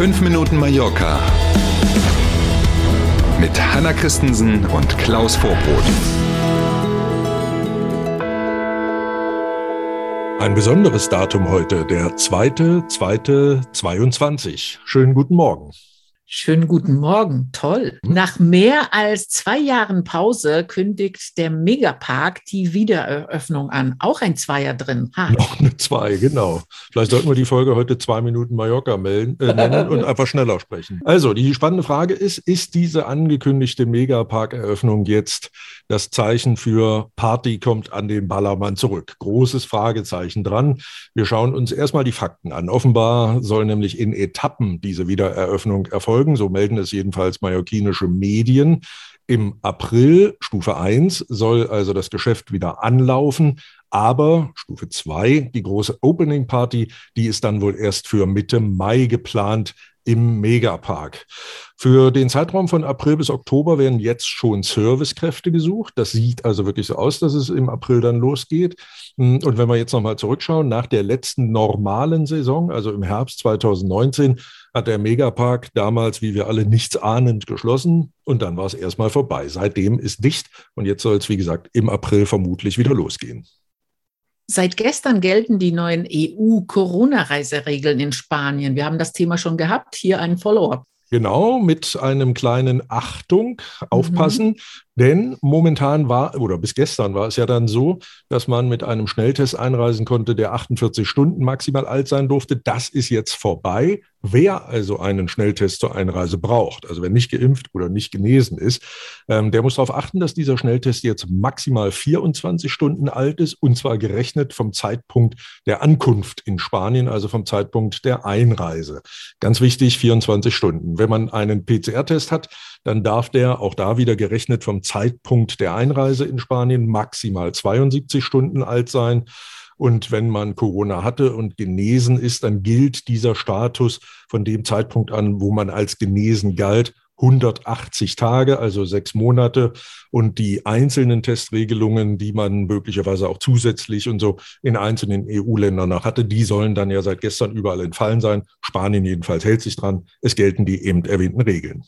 5 Minuten Mallorca mit Hanna Christensen und Klaus Vorbrot. Ein besonderes Datum heute, der 2.2.22. Schönen guten Morgen. Schönen guten Morgen, toll. Hm? Nach mehr als zwei Jahren Pause kündigt der Megapark die Wiedereröffnung an. Auch ein Zweier drin. Ha. Noch eine Zwei, genau. Vielleicht sollten wir die Folge heute zwei Minuten Mallorca melden, äh, nennen und einfach schneller sprechen. Also, die spannende Frage ist, ist diese angekündigte Megapark-Eröffnung jetzt das Zeichen für Party kommt an den Ballermann zurück? Großes Fragezeichen dran. Wir schauen uns erstmal die Fakten an. Offenbar soll nämlich in Etappen diese Wiedereröffnung erfolgen folgen, so melden es jedenfalls mallorquinische Medien. Im April, Stufe 1, soll also das Geschäft wieder anlaufen. Aber Stufe 2, die große Opening Party, die ist dann wohl erst für Mitte Mai geplant im Megapark. Für den Zeitraum von April bis Oktober werden jetzt schon Servicekräfte gesucht. Das sieht also wirklich so aus, dass es im April dann losgeht. Und wenn wir jetzt nochmal zurückschauen, nach der letzten normalen Saison, also im Herbst 2019, hat der Megapark damals, wie wir alle, nichts ahnend geschlossen und dann war es erstmal vorbei. Seitdem ist dicht und jetzt soll es, wie gesagt, im April vermutlich wieder losgehen. Seit gestern gelten die neuen EU-Corona-Reiseregeln in Spanien. Wir haben das Thema schon gehabt. Hier ein Follow-up. Genau, mit einem kleinen Achtung, aufpassen, mhm. Denn momentan war, oder bis gestern war es ja dann so, dass man mit einem Schnelltest einreisen konnte, der 48 Stunden maximal alt sein durfte. Das ist jetzt vorbei. Wer also einen Schnelltest zur Einreise braucht, also wer nicht geimpft oder nicht genesen ist, ähm, der muss darauf achten, dass dieser Schnelltest jetzt maximal 24 Stunden alt ist und zwar gerechnet vom Zeitpunkt der Ankunft in Spanien, also vom Zeitpunkt der Einreise. Ganz wichtig, 24 Stunden. Wenn man einen PCR-Test hat, dann darf der auch da wieder gerechnet vom Zeitpunkt der Einreise in Spanien maximal 72 Stunden alt sein. Und wenn man Corona hatte und genesen ist, dann gilt dieser Status von dem Zeitpunkt an, wo man als genesen galt, 180 Tage, also sechs Monate. Und die einzelnen Testregelungen, die man möglicherweise auch zusätzlich und so in einzelnen EU-Ländern noch hatte, die sollen dann ja seit gestern überall entfallen sein. Spanien jedenfalls hält sich dran. Es gelten die eben erwähnten Regeln.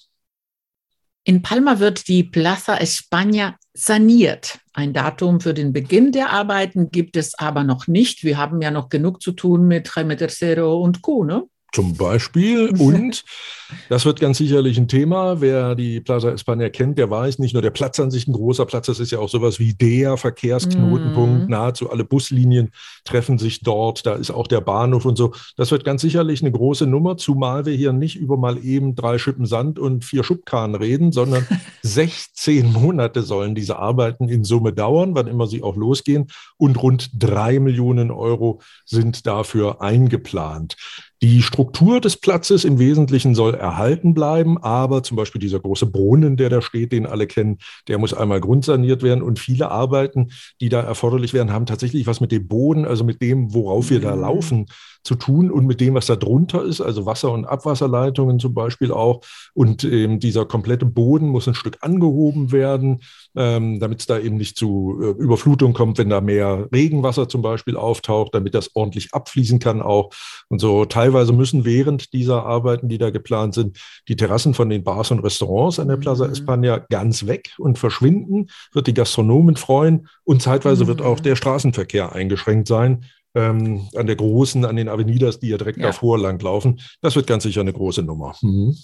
In Palma wird die Plaza España saniert. Ein Datum für den Beginn der Arbeiten gibt es aber noch nicht. Wir haben ja noch genug zu tun mit Jaime Tercero und Co. Ne? Zum Beispiel. Und das wird ganz sicherlich ein Thema. Wer die Plaza España kennt, der weiß nicht nur der Platz an sich ein großer Platz, das ist ja auch sowas wie der Verkehrsknotenpunkt. Mm. Nahezu alle Buslinien treffen sich dort. Da ist auch der Bahnhof und so. Das wird ganz sicherlich eine große Nummer, zumal wir hier nicht über mal eben drei Schippen Sand und vier Schubkarren reden, sondern 16 Monate sollen diese Arbeiten in Summe dauern, wann immer sie auch losgehen. Und rund drei Millionen Euro sind dafür eingeplant. Die Struktur des Platzes im Wesentlichen soll erhalten bleiben, aber zum Beispiel dieser große Brunnen, der da steht, den alle kennen, der muss einmal grundsaniert werden und viele Arbeiten, die da erforderlich werden, haben tatsächlich was mit dem Boden, also mit dem, worauf wir da mhm. laufen, zu tun und mit dem, was da drunter ist, also Wasser- und Abwasserleitungen zum Beispiel auch. Und ähm, dieser komplette Boden muss ein Stück angehoben werden, ähm, damit es da eben nicht zu äh, Überflutung kommt, wenn da mehr Regenwasser zum Beispiel auftaucht, damit das ordentlich abfließen kann auch. Und so teilweise müssen während dieser Arbeiten, die da geplant sind, die Terrassen von den Bars und Restaurants an der Plaza mhm. España ganz weg und verschwinden, wird die Gastronomen freuen und zeitweise mhm. wird auch der Straßenverkehr eingeschränkt sein ähm, an der großen, an den Avenidas, die ja direkt ja. davor langlaufen. Das wird ganz sicher eine große Nummer. Mhm.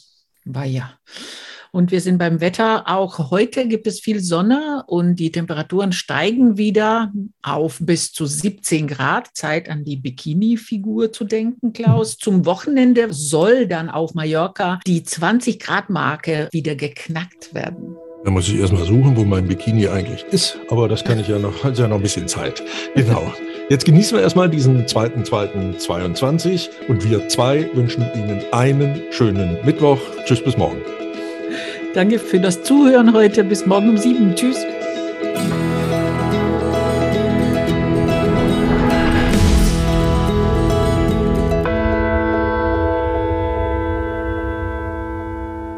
War ja. Und wir sind beim Wetter. Auch heute gibt es viel Sonne und die Temperaturen steigen wieder auf bis zu 17 Grad. Zeit an die Bikini-Figur zu denken, Klaus. Zum Wochenende soll dann auf Mallorca die 20 Grad Marke wieder geknackt werden. Da muss ich erstmal suchen, wo mein Bikini eigentlich ist. Aber das kann ich ja noch, hat ja noch ein bisschen Zeit. Genau. Jetzt genießen wir erstmal diesen 2.2.22 und wir zwei wünschen Ihnen einen schönen Mittwoch. Tschüss, bis morgen. Danke für das Zuhören heute. Bis morgen um sieben. Tschüss.